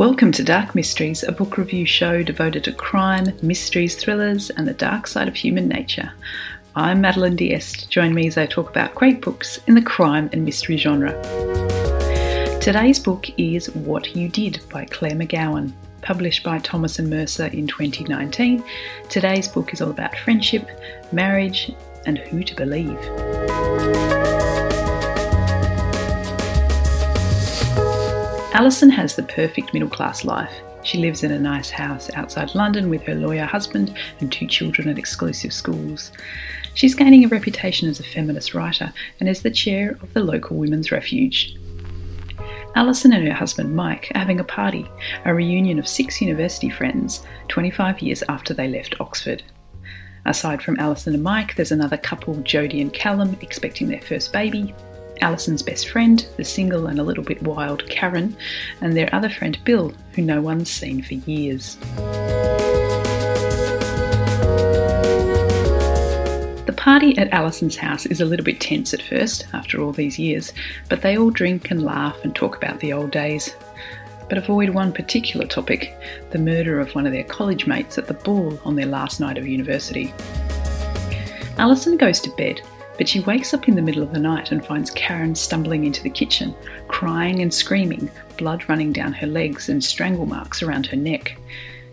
Welcome to Dark Mysteries, a book review show devoted to crime, mysteries, thrillers, and the dark side of human nature. I'm Madeline Diest. Join me as I talk about great books in the crime and mystery genre. Today's book is What You Did by Claire McGowan, published by Thomas and Mercer in 2019. Today's book is all about friendship, marriage, and who to believe. Alison has the perfect middle class life. She lives in a nice house outside London with her lawyer husband and two children at exclusive schools. She's gaining a reputation as a feminist writer and is the chair of the local women's refuge. Alison and her husband Mike are having a party, a reunion of six university friends, 25 years after they left Oxford. Aside from Alison and Mike, there's another couple, Jodie and Callum, expecting their first baby, Alison's best friend, the single and a little bit wild Karen, and their other friend Bill, who no one's seen for years. The party at Alison's house is a little bit tense at first, after all these years, but they all drink and laugh and talk about the old days. But avoid one particular topic the murder of one of their college mates at the ball on their last night of university. Alison goes to bed but she wakes up in the middle of the night and finds Karen stumbling into the kitchen, crying and screaming, blood running down her legs and strangle marks around her neck.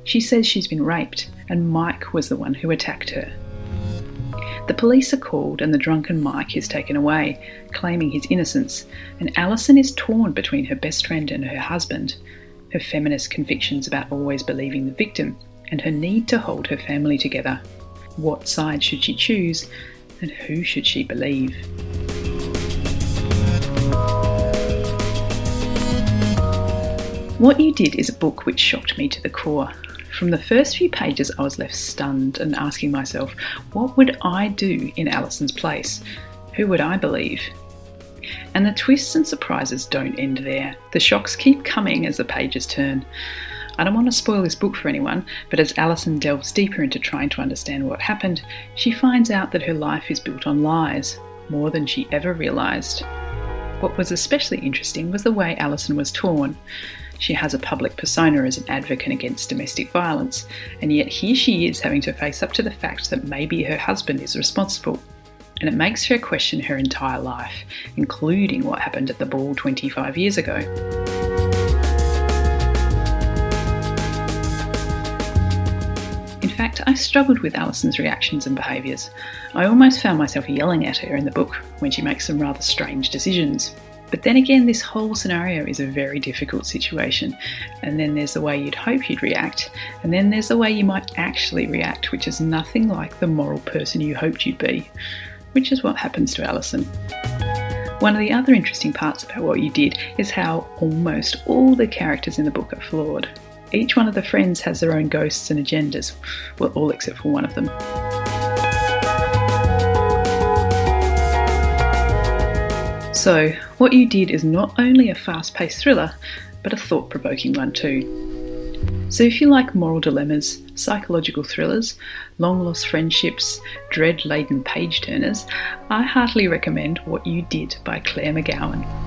She says she's been raped, and Mike was the one who attacked her. The police are called and the drunken Mike is taken away, claiming his innocence, and Alison is torn between her best friend and her husband, her feminist convictions about always believing the victim, and her need to hold her family together. What side should she choose? And who should she believe? What You Did is a book which shocked me to the core. From the first few pages, I was left stunned and asking myself, what would I do in Alison's place? Who would I believe? And the twists and surprises don't end there. The shocks keep coming as the pages turn. I don't want to spoil this book for anyone, but as Alison delves deeper into trying to understand what happened, she finds out that her life is built on lies, more than she ever realised. What was especially interesting was the way Alison was torn. She has a public persona as an advocate against domestic violence, and yet here she is having to face up to the fact that maybe her husband is responsible. And it makes her question her entire life, including what happened at the ball 25 years ago. Fact, I struggled with Alison's reactions and behaviours. I almost found myself yelling at her in the book when she makes some rather strange decisions. But then again, this whole scenario is a very difficult situation. And then there's the way you'd hope you'd react, and then there's the way you might actually react, which is nothing like the moral person you hoped you'd be, which is what happens to Alison. One of the other interesting parts about what you did is how almost all the characters in the book are flawed. Each one of the friends has their own ghosts and agendas, well, all except for one of them. So, what you did is not only a fast paced thriller, but a thought provoking one too. So, if you like moral dilemmas, psychological thrillers, long lost friendships, dread laden page turners, I heartily recommend What You Did by Claire McGowan.